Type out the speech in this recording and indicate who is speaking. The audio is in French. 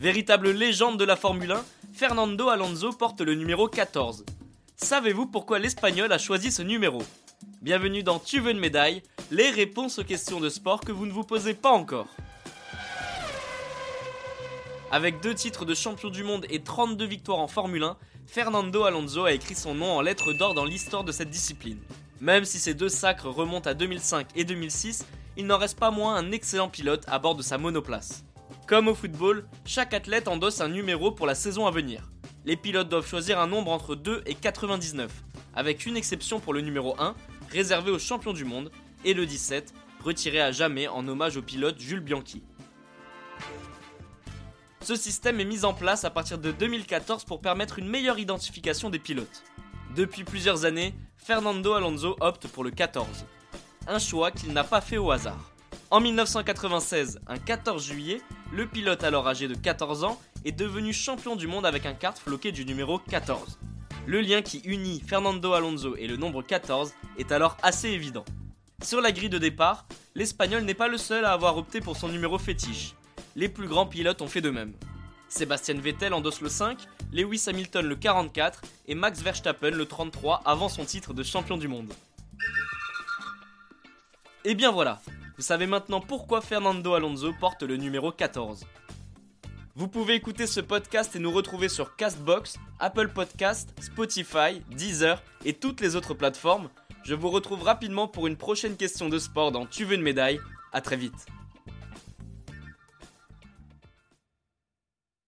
Speaker 1: Véritable légende de la Formule 1, Fernando Alonso porte le numéro 14. Savez-vous pourquoi l'Espagnol a choisi ce numéro? Bienvenue dans Tu veux une médaille Les réponses aux questions de sport que vous ne vous posez pas encore. Avec deux titres de champion du monde et 32 victoires en Formule 1, Fernando Alonso a écrit son nom en lettres d'or dans l'histoire de cette discipline. Même si ces deux sacres remontent à 2005 et 2006, il n'en reste pas moins un excellent pilote à bord de sa monoplace. Comme au football, chaque athlète endosse un numéro pour la saison à venir. Les pilotes doivent choisir un nombre entre 2 et 99, avec une exception pour le numéro 1, réservé aux champions du monde, et le 17, retiré à jamais en hommage au pilote Jules Bianchi. Ce système est mis en place à partir de 2014 pour permettre une meilleure identification des pilotes. Depuis plusieurs années, Fernando Alonso opte pour le 14. Un choix qu'il n'a pas fait au hasard. En 1996, un 14 juillet, le pilote alors âgé de 14 ans est devenu champion du monde avec un kart floqué du numéro 14. Le lien qui unit Fernando Alonso et le nombre 14 est alors assez évident. Sur la grille de départ, l'Espagnol n'est pas le seul à avoir opté pour son numéro fétiche. Les plus grands pilotes ont fait de même. Sébastien Vettel endosse le 5, Lewis Hamilton le 44 et Max Verstappen le 33 avant son titre de champion du monde. Et bien voilà, vous savez maintenant pourquoi Fernando Alonso porte le numéro 14. Vous pouvez écouter ce podcast et nous retrouver sur Castbox, Apple Podcast, Spotify, Deezer et toutes les autres plateformes. Je vous retrouve rapidement pour une prochaine question de sport dans Tu veux une médaille. A très vite.